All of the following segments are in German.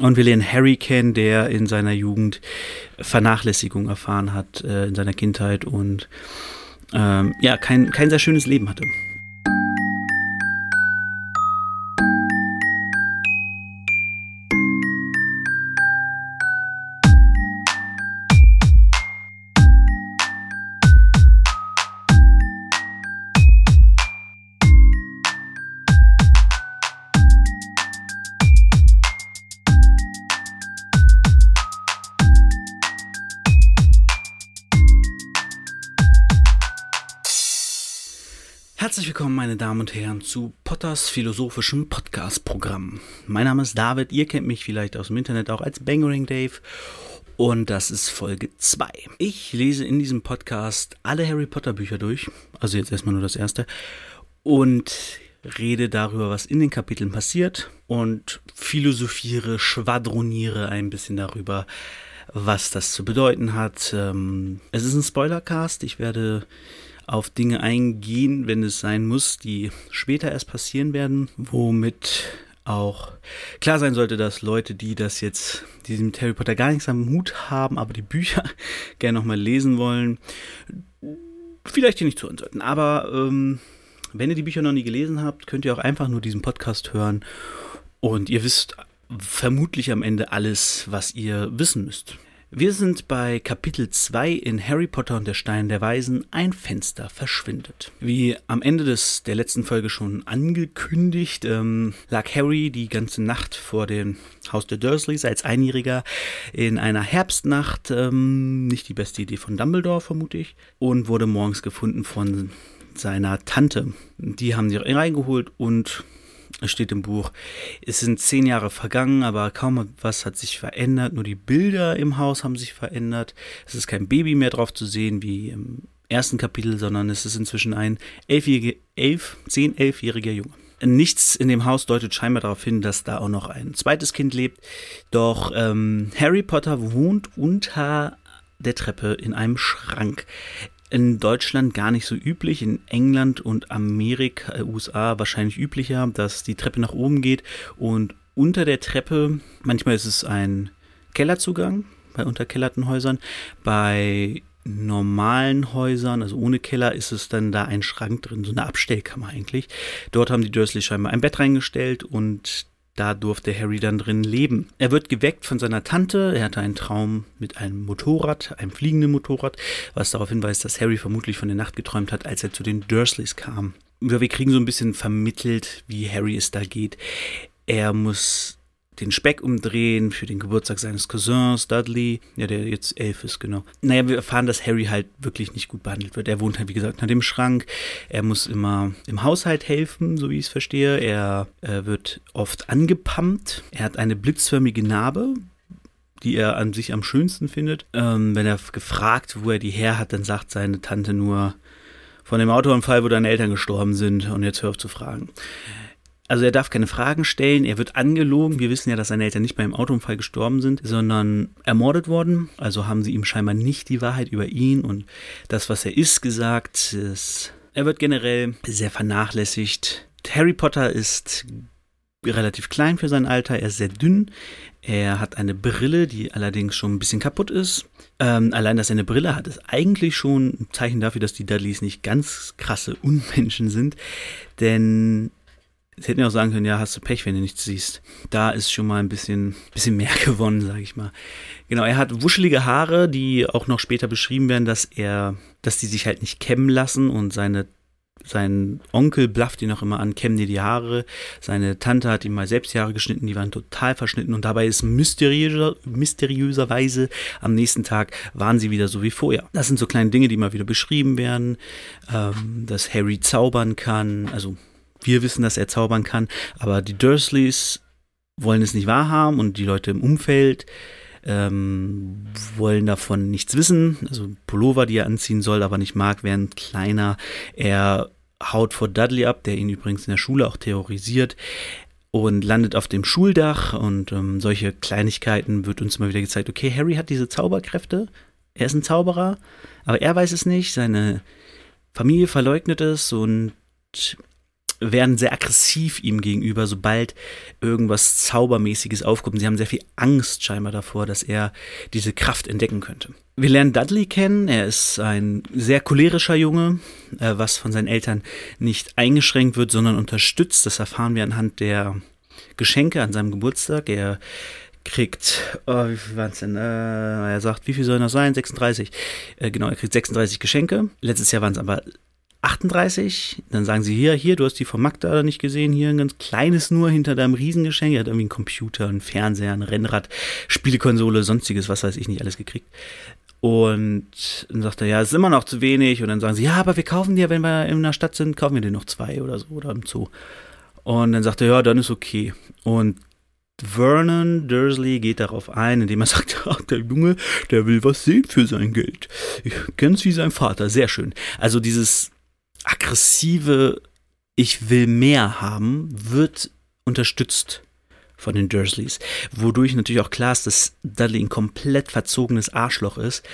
Und wir lernen Harry kennen, der in seiner Jugend Vernachlässigung erfahren hat, äh, in seiner Kindheit und ähm, ja, kein, kein sehr schönes Leben hatte. Herzlich willkommen, meine Damen und Herren, zu Potters philosophischem Podcast-Programm. Mein Name ist David, ihr kennt mich vielleicht aus dem Internet auch als Bangering Dave und das ist Folge 2. Ich lese in diesem Podcast alle Harry Potter Bücher durch, also jetzt erstmal nur das erste, und rede darüber, was in den Kapiteln passiert und philosophiere, schwadroniere ein bisschen darüber, was das zu bedeuten hat. Ähm, es ist ein Spoilercast, ich werde auf Dinge eingehen, wenn es sein muss, die später erst passieren werden, womit auch klar sein sollte, dass Leute, die das jetzt, die mit Harry Potter gar nichts am Hut haben, aber die Bücher gerne nochmal lesen wollen, vielleicht hier nicht zuhören sollten. Aber ähm, wenn ihr die Bücher noch nie gelesen habt, könnt ihr auch einfach nur diesen Podcast hören und ihr wisst vermutlich am Ende alles, was ihr wissen müsst. Wir sind bei Kapitel 2 in Harry Potter und der Stein der Weisen. Ein Fenster verschwindet. Wie am Ende des, der letzten Folge schon angekündigt, ähm, lag Harry die ganze Nacht vor dem Haus der Dursleys als Einjähriger in einer Herbstnacht. Ähm, nicht die beste Idee von Dumbledore, vermute ich. Und wurde morgens gefunden von seiner Tante. Die haben sie reingeholt und steht im Buch, es sind zehn Jahre vergangen, aber kaum was hat sich verändert. Nur die Bilder im Haus haben sich verändert. Es ist kein Baby mehr drauf zu sehen wie im ersten Kapitel, sondern es ist inzwischen ein elfjähriger, elf, zehn, elfjähriger Junge. Nichts in dem Haus deutet scheinbar darauf hin, dass da auch noch ein zweites Kind lebt. Doch ähm, Harry Potter wohnt unter der Treppe in einem Schrank in Deutschland gar nicht so üblich, in England und Amerika, äh, USA wahrscheinlich üblicher, dass die Treppe nach oben geht und unter der Treppe, manchmal ist es ein Kellerzugang bei unterkellerten Häusern, bei normalen Häusern, also ohne Keller, ist es dann da ein Schrank drin, so eine Abstellkammer eigentlich. Dort haben die Dursley scheinbar ein Bett reingestellt und da durfte Harry dann drin leben. Er wird geweckt von seiner Tante. Er hatte einen Traum mit einem Motorrad, einem fliegenden Motorrad, was darauf hinweist, dass Harry vermutlich von der Nacht geträumt hat, als er zu den Dursleys kam. Wir kriegen so ein bisschen vermittelt, wie Harry es da geht. Er muss den Speck umdrehen für den Geburtstag seines Cousins Dudley, ja, der jetzt elf ist, genau. Naja, wir erfahren, dass Harry halt wirklich nicht gut behandelt wird. Er wohnt halt, wie gesagt, nach dem Schrank. Er muss immer im Haushalt helfen, so wie ich es verstehe. Er äh, wird oft angepumpt. Er hat eine blitzförmige Narbe, die er an sich am schönsten findet. Ähm, wenn er gefragt, wo er die her hat, dann sagt seine Tante nur von dem Autounfall, wo deine Eltern gestorben sind. Und jetzt hör auf zu fragen. Also er darf keine Fragen stellen, er wird angelogen. Wir wissen ja, dass seine Eltern nicht beim Autounfall gestorben sind, sondern ermordet worden. Also haben sie ihm scheinbar nicht die Wahrheit über ihn und das, was er ist, gesagt. Er wird generell sehr vernachlässigt. Harry Potter ist relativ klein für sein Alter, er ist sehr dünn. Er hat eine Brille, die allerdings schon ein bisschen kaputt ist. Ähm, allein, dass er eine Brille hat, ist eigentlich schon ein Zeichen dafür, dass die Dudleys nicht ganz krasse Unmenschen sind. Denn Sie hätten ja auch sagen können, ja, hast du Pech, wenn du nichts siehst. Da ist schon mal ein bisschen, bisschen mehr gewonnen, sage ich mal. Genau, er hat wuschelige Haare, die auch noch später beschrieben werden, dass er, dass die sich halt nicht kämmen lassen und seine sein Onkel blafft ihn auch immer an, kämmen dir die Haare. Seine Tante hat ihm mal selbst die Haare geschnitten, die waren total verschnitten und dabei ist mysteriöser, mysteriöserweise am nächsten Tag waren sie wieder so wie vorher. Das sind so kleine Dinge, die mal wieder beschrieben werden, ähm, dass Harry zaubern kann, also wir wissen, dass er zaubern kann, aber die Dursleys wollen es nicht wahrhaben und die Leute im Umfeld ähm, wollen davon nichts wissen. Also Pullover, die er anziehen soll, aber nicht mag, werden kleiner. Er haut vor Dudley ab, der ihn übrigens in der Schule auch terrorisiert und landet auf dem Schuldach und ähm, solche Kleinigkeiten wird uns immer wieder gezeigt, okay, Harry hat diese Zauberkräfte, er ist ein Zauberer, aber er weiß es nicht, seine Familie verleugnet es und werden sehr aggressiv ihm gegenüber, sobald irgendwas Zaubermäßiges aufkommt. Sie haben sehr viel Angst scheinbar davor, dass er diese Kraft entdecken könnte. Wir lernen Dudley kennen. Er ist ein sehr cholerischer Junge, äh, was von seinen Eltern nicht eingeschränkt wird, sondern unterstützt. Das erfahren wir anhand der Geschenke an seinem Geburtstag. Er kriegt, oh, wie viel waren es denn? Äh, er sagt, wie viel soll das sein? 36. Äh, genau, er kriegt 36 Geschenke. Letztes Jahr waren es aber 38, dann sagen sie hier, hier, du hast die von Magda nicht gesehen, hier ein ganz kleines nur hinter deinem Riesengeschenk. Er hat irgendwie einen Computer, einen Fernseher, ein Rennrad, Spielekonsole, sonstiges, was weiß ich nicht, alles gekriegt. Und dann sagt er, ja, es ist immer noch zu wenig. Und dann sagen sie, ja, aber wir kaufen dir, wenn wir in der Stadt sind, kaufen wir dir noch zwei oder so oder im Zoo. Und dann sagt er, ja, dann ist okay. Und Vernon Dursley geht darauf ein, indem er sagt, ach, der Junge, der will was sehen für sein Geld. Ganz wie sein Vater, sehr schön. Also dieses aggressive Ich will mehr haben, wird unterstützt von den Dursleys, wodurch natürlich auch klar ist, dass Dudley ein komplett verzogenes Arschloch ist,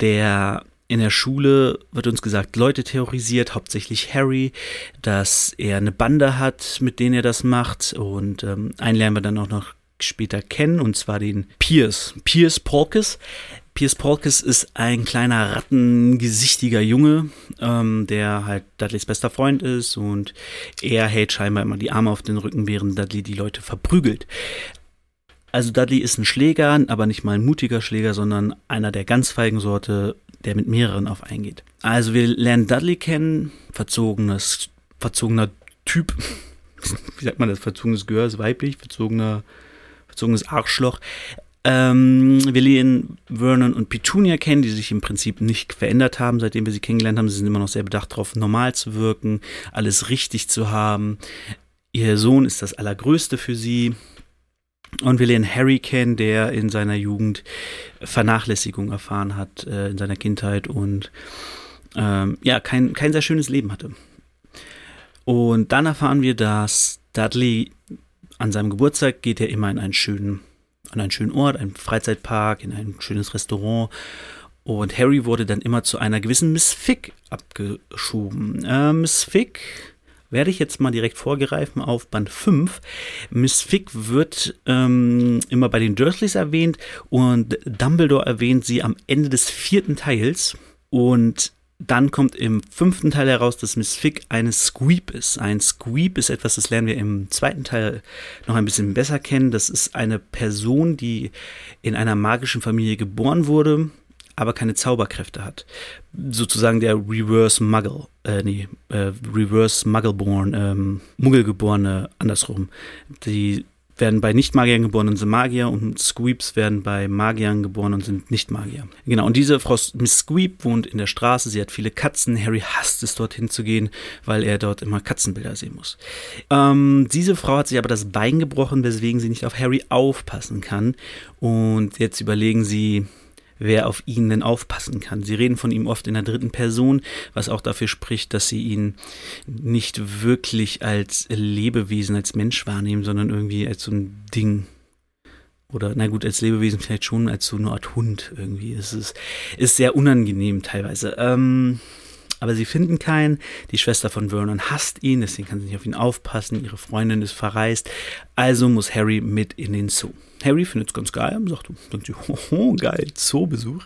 der in der Schule wird uns gesagt, Leute terrorisiert, hauptsächlich Harry, dass er eine Bande hat, mit denen er das macht. Und ähm, einen lernen wir dann auch noch später kennen, und zwar den Pierce. Pierce Polkes, Piers Polkes ist ein kleiner rattengesichtiger Junge, ähm, der halt Dudleys bester Freund ist und er hält scheinbar immer die Arme auf den Rücken, während Dudley die Leute verprügelt. Also Dudley ist ein Schläger, aber nicht mal ein mutiger Schläger, sondern einer der ganz feigen Sorte, der mit mehreren auf eingeht. Also wir lernen Dudley kennen, verzogenes, verzogener Typ, wie sagt man das, verzogenes Gehör ist weiblich, verzogener, verzogenes Arschloch. Ähm, wir lernen Vernon und Petunia kennen, die sich im Prinzip nicht verändert haben, seitdem wir sie kennengelernt haben. Sie sind immer noch sehr bedacht darauf, normal zu wirken, alles richtig zu haben. Ihr Sohn ist das Allergrößte für sie. Und wir lernen Harry kennen, der in seiner Jugend Vernachlässigung erfahren hat, äh, in seiner Kindheit und ähm, ja, kein, kein sehr schönes Leben hatte. Und dann erfahren wir, dass Dudley an seinem Geburtstag geht er immer in einen schönen an einen schönen Ort, einen Freizeitpark, in ein schönes Restaurant. Und Harry wurde dann immer zu einer gewissen Miss Fick abgeschoben. Äh, Miss Fick werde ich jetzt mal direkt vorgreifen auf Band 5. Miss Fick wird ähm, immer bei den Dursleys erwähnt und Dumbledore erwähnt sie am Ende des vierten Teils. Und dann kommt im fünften Teil heraus, dass Miss Fick eine Squeep ist. Ein Squeep ist etwas, das lernen wir im zweiten Teil noch ein bisschen besser kennen. Das ist eine Person, die in einer magischen Familie geboren wurde, aber keine Zauberkräfte hat. Sozusagen der Reverse Muggle, äh, nee, äh, Reverse Muggleborn, ähm, Muggelgeborene andersrum. Die werden bei Nicht-Magiern geboren und sind Magier und Squeeps werden bei Magiern geboren und sind Nicht-Magier. Genau, und diese Frau Miss Squeep wohnt in der Straße, sie hat viele Katzen. Harry hasst es, dorthin zu gehen, weil er dort immer Katzenbilder sehen muss. Ähm, diese Frau hat sich aber das Bein gebrochen, weswegen sie nicht auf Harry aufpassen kann. Und jetzt überlegen sie, wer auf ihn denn aufpassen kann. Sie reden von ihm oft in der dritten Person, was auch dafür spricht, dass sie ihn nicht wirklich als Lebewesen, als Mensch wahrnehmen, sondern irgendwie als so ein Ding. Oder, na gut, als Lebewesen vielleicht schon als so eine Art Hund irgendwie. Es ist, ist sehr unangenehm teilweise. Ähm, aber sie finden keinen. Die Schwester von Vernon hasst ihn, deswegen kann sie nicht auf ihn aufpassen. Ihre Freundin ist verreist. Also muss Harry mit in den Zoo. Harry findet es ganz geil, sagt, sagt oh, geil, Zoobesuch.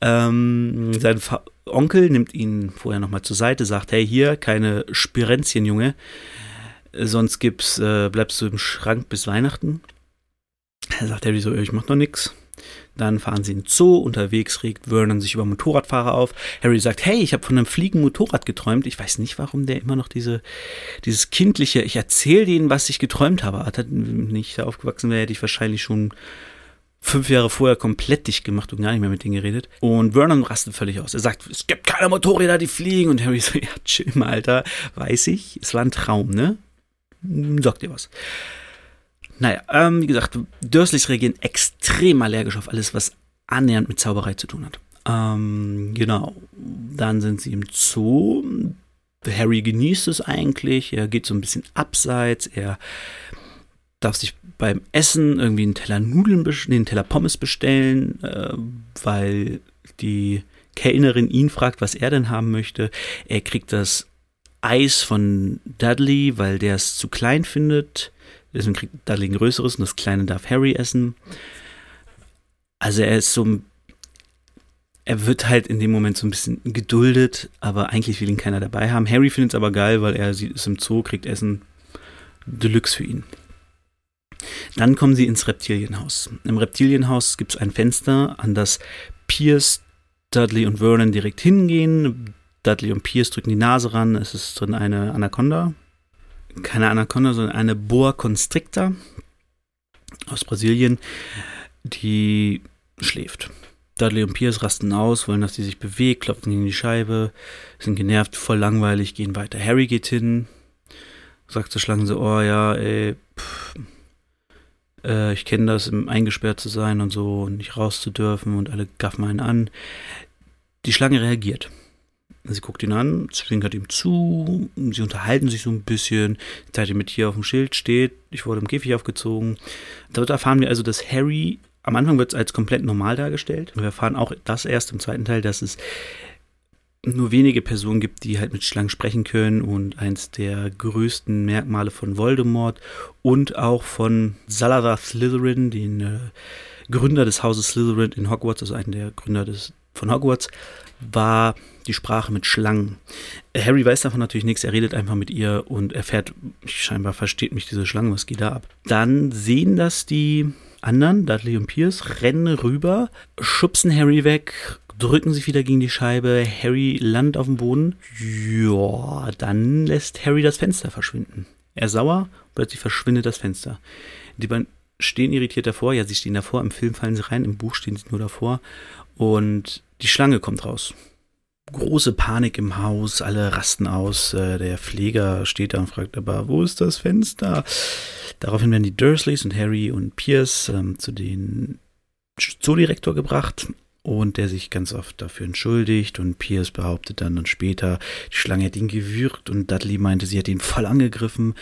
Ähm, sein Fa Onkel nimmt ihn vorher nochmal zur Seite, sagt, hey, hier, keine Spirenzchen, Junge, sonst gibt's, äh, bleibst du im Schrank bis Weihnachten. Er sagt Harry so, ich mach noch nix. Dann fahren sie in den Zoo. Unterwegs regt Vernon sich über Motorradfahrer auf. Harry sagt, hey, ich habe von einem fliegenden Motorrad geträumt. Ich weiß nicht, warum der immer noch diese, dieses kindliche, ich erzähle denen, was ich geträumt habe. Hat nicht aufgewachsen wäre, hätte ich wahrscheinlich schon fünf Jahre vorher komplett dicht gemacht und gar nicht mehr mit denen geredet. Und Vernon rastet völlig aus. Er sagt, es gibt keine Motorräder, die fliegen. Und Harry so, ja, chill mal, Alter. Weiß ich, es war ein Traum, ne? Sagt dir was. Naja, ähm, wie gesagt, Dursleys reagieren extrem allergisch auf alles, was annähernd mit Zauberei zu tun hat. Ähm, genau. Dann sind sie im Zoo. Harry genießt es eigentlich. Er geht so ein bisschen abseits. Er darf sich beim Essen irgendwie einen Teller Nudeln, einen Teller Pommes bestellen, äh, weil die Kellnerin ihn fragt, was er denn haben möchte. Er kriegt das Eis von Dudley, weil der es zu klein findet. Deswegen kriegt Dudley ein größeres und das kleine darf Harry essen. Also er ist so er wird halt in dem Moment so ein bisschen geduldet, aber eigentlich will ihn keiner dabei haben. Harry findet es aber geil, weil er ist im Zoo, kriegt Essen. Deluxe für ihn. Dann kommen sie ins Reptilienhaus. Im Reptilienhaus gibt es ein Fenster, an das Pierce, Dudley und Vernon direkt hingehen. Dudley und Pierce drücken die Nase ran. Es ist drin eine Anaconda. Keine Anaconda, sondern eine Boa Constrictor aus Brasilien, die schläft. Dudley und Pierce rasten aus, wollen, dass sie sich bewegt, klopfen gegen die Scheibe, sind genervt, voll langweilig, gehen weiter. Harry geht hin, sagt zur Schlange so, oh ja, ey, pff, äh, ich kenne das, eingesperrt zu sein und so und nicht raus zu dürfen und alle gaffen einen an. Die Schlange reagiert. Sie guckt ihn an, zwinkert ihm zu, sie unterhalten sich so ein bisschen. Zeit, die mit hier auf dem Schild steht, ich wurde im Käfig aufgezogen. Dort erfahren wir also, dass Harry, am Anfang wird es als komplett normal dargestellt. Wir erfahren auch das erst im zweiten Teil, dass es nur wenige Personen gibt, die halt mit Schlangen sprechen können und eins der größten Merkmale von Voldemort und auch von Salazar Slytherin, den äh, Gründer des Hauses Slytherin in Hogwarts, also einer der Gründer des, von Hogwarts, war die Sprache mit Schlangen. Harry weiß davon natürlich nichts, er redet einfach mit ihr und erfährt, scheinbar versteht mich diese Schlange, was geht da ab. Dann sehen das die anderen, Dudley und Pierce, rennen rüber, schubsen Harry weg, drücken sich wieder gegen die Scheibe. Harry landet auf dem Boden. Ja, dann lässt Harry das Fenster verschwinden. Er ist sauer, plötzlich verschwindet das Fenster. Die beiden stehen irritiert davor. Ja, sie stehen davor. Im Film fallen sie rein, im Buch stehen sie nur davor. Und die Schlange kommt raus. Große Panik im Haus, alle rasten aus. Äh, der Pfleger steht da und fragt aber, wo ist das Fenster? Daraufhin werden die Dursleys und Harry und Pierce ähm, zu den Zoodirektor gebracht und der sich ganz oft dafür entschuldigt und Pierce behauptet dann und später, die Schlange hat ihn gewürgt und Dudley meinte, sie hat ihn voll angegriffen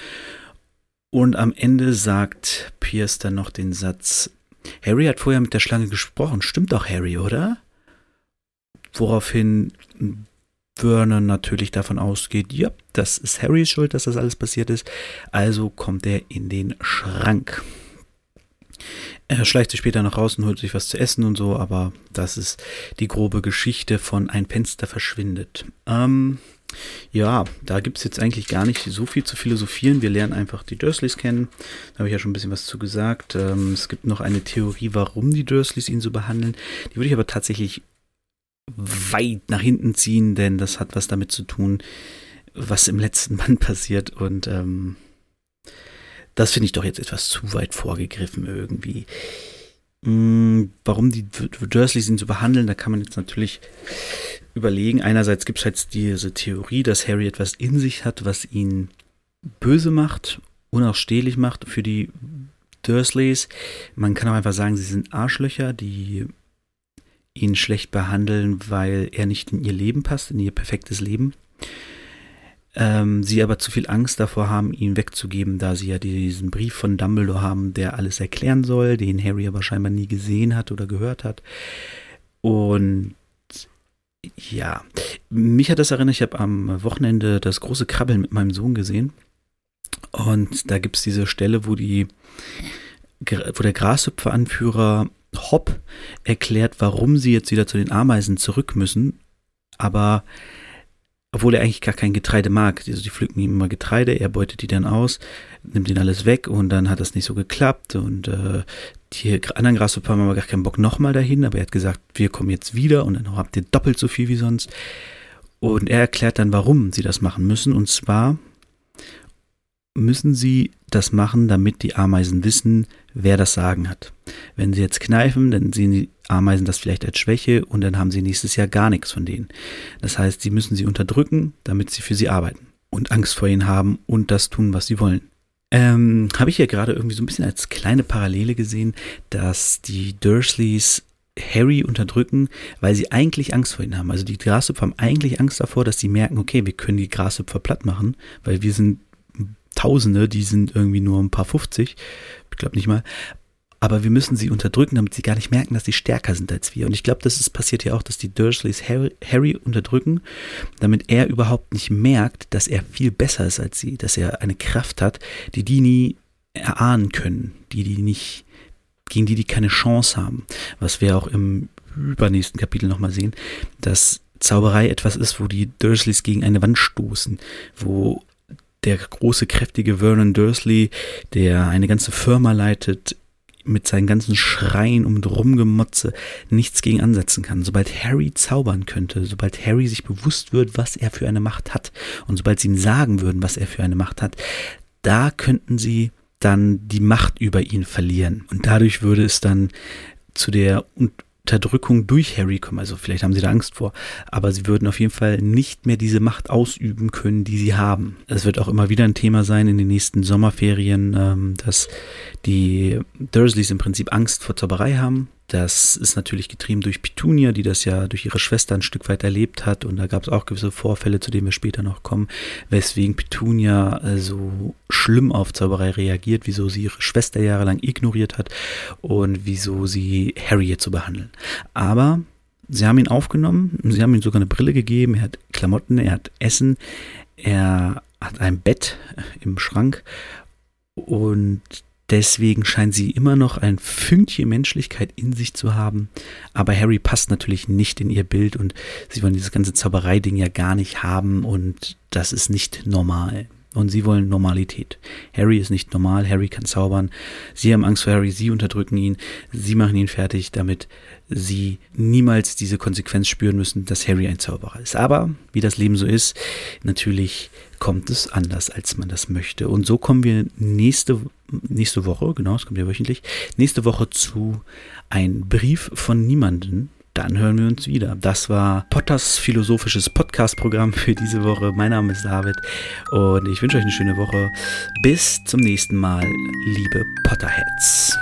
und am Ende sagt Pierce dann noch den Satz, Harry hat vorher mit der Schlange gesprochen, stimmt doch Harry, oder? Woraufhin Vernon natürlich davon ausgeht, ja, das ist Harrys Schuld, dass das alles passiert ist, also kommt er in den Schrank. Er schleicht sich später noch raus und holt sich was zu essen und so, aber das ist die grobe Geschichte von Ein Fenster verschwindet. Ähm, ja, da gibt es jetzt eigentlich gar nicht so viel zu philosophieren. Wir lernen einfach die Dursleys kennen. Da habe ich ja schon ein bisschen was zu gesagt. Ähm, es gibt noch eine Theorie, warum die Dursleys ihn so behandeln. Die würde ich aber tatsächlich weit nach hinten ziehen, denn das hat was damit zu tun, was im letzten Band passiert. Und ähm, das finde ich doch jetzt etwas zu weit vorgegriffen irgendwie. Hm, warum die Dursleys ihn so behandeln, da kann man jetzt natürlich überlegen. Einerseits gibt es halt diese Theorie, dass Harry etwas in sich hat, was ihn böse macht, unausstehlich macht für die Dursleys. Man kann auch einfach sagen, sie sind Arschlöcher, die ihn schlecht behandeln, weil er nicht in ihr Leben passt, in ihr perfektes Leben ähm, sie aber zu viel Angst davor haben, ihn wegzugeben, da sie ja diesen Brief von Dumbledore haben, der alles erklären soll, den Harry aber scheinbar nie gesehen hat oder gehört hat. Und ja, mich hat das erinnert, ich habe am Wochenende das große Krabbeln mit meinem Sohn gesehen. Und da gibt es diese Stelle, wo die, wo der Grashüpferanführer Hopp erklärt, warum sie jetzt wieder zu den Ameisen zurück müssen. Aber obwohl er eigentlich gar kein Getreide mag. Also die pflücken ihm immer Getreide, er beutet die dann aus, nimmt ihnen alles weg und dann hat das nicht so geklappt und äh, die anderen Grashüpfer haben aber gar keinen Bock nochmal dahin, aber er hat gesagt, wir kommen jetzt wieder und dann habt ihr doppelt so viel wie sonst. Und er erklärt dann, warum sie das machen müssen und zwar müssen sie das machen, damit die Ameisen wissen, wer das Sagen hat. Wenn sie jetzt kneifen, dann sehen die Ameisen das vielleicht als Schwäche und dann haben sie nächstes Jahr gar nichts von denen. Das heißt, sie müssen sie unterdrücken, damit sie für sie arbeiten und Angst vor ihnen haben und das tun, was sie wollen. Ähm, Habe ich hier gerade irgendwie so ein bisschen als kleine Parallele gesehen, dass die Dursleys Harry unterdrücken, weil sie eigentlich Angst vor ihnen haben. Also die Grashüpfer haben eigentlich Angst davor, dass sie merken, okay, wir können die Grashüpfer platt machen, weil wir sind Tausende, die sind irgendwie nur ein paar 50, ich glaube nicht mal. aber wir müssen sie unterdrücken, damit sie gar nicht merken, dass sie stärker sind als wir. Und ich glaube, das ist passiert ja auch, dass die Dursleys Harry, Harry unterdrücken, damit er überhaupt nicht merkt, dass er viel besser ist als sie, dass er eine Kraft hat, die die nie erahnen können, die die nicht, gegen die die keine Chance haben. Was wir auch im übernächsten Kapitel nochmal sehen, dass Zauberei etwas ist, wo die Dursleys gegen eine Wand stoßen, wo der große, kräftige Vernon Dursley, der eine ganze Firma leitet, mit seinen ganzen Schreien und Rumgemotze nichts gegen ansetzen kann. Sobald Harry zaubern könnte, sobald Harry sich bewusst wird, was er für eine Macht hat und sobald sie ihm sagen würden, was er für eine Macht hat, da könnten sie dann die Macht über ihn verlieren. Und dadurch würde es dann zu der Unterdrückung durch Harry kommen. Also vielleicht haben sie da Angst vor, aber sie würden auf jeden Fall nicht mehr diese Macht ausüben können, die sie haben. Es wird auch immer wieder ein Thema sein in den nächsten Sommerferien, ähm, dass die Dursleys im Prinzip Angst vor Zauberei haben. Das ist natürlich getrieben durch Petunia, die das ja durch ihre Schwester ein Stück weit erlebt hat. Und da gab es auch gewisse Vorfälle, zu denen wir später noch kommen, weswegen Petunia äh, so schlimm auf Zauberei reagiert, wieso sie ihre Schwester jahrelang ignoriert hat und wieso sie Harry jetzt so behandeln. Aber sie haben ihn aufgenommen, sie haben ihm sogar eine Brille gegeben, er hat Klamotten, er hat Essen, er hat ein Bett im Schrank und Deswegen scheint sie immer noch ein Fünkchen Menschlichkeit in sich zu haben. Aber Harry passt natürlich nicht in ihr Bild und sie wollen dieses ganze Zauberei-Ding ja gar nicht haben und das ist nicht normal. Und sie wollen Normalität. Harry ist nicht normal, Harry kann zaubern. Sie haben Angst vor Harry, sie unterdrücken ihn, sie machen ihn fertig, damit sie niemals diese Konsequenz spüren müssen, dass Harry ein Zauberer ist. Aber wie das Leben so ist, natürlich kommt es anders, als man das möchte. Und so kommen wir nächste, nächste Woche, genau, es kommt ja wöchentlich, nächste Woche zu ein Brief von niemanden. Dann hören wir uns wieder. Das war Potters philosophisches Podcast-Programm für diese Woche. Mein Name ist David und ich wünsche euch eine schöne Woche. Bis zum nächsten Mal, liebe Potterheads.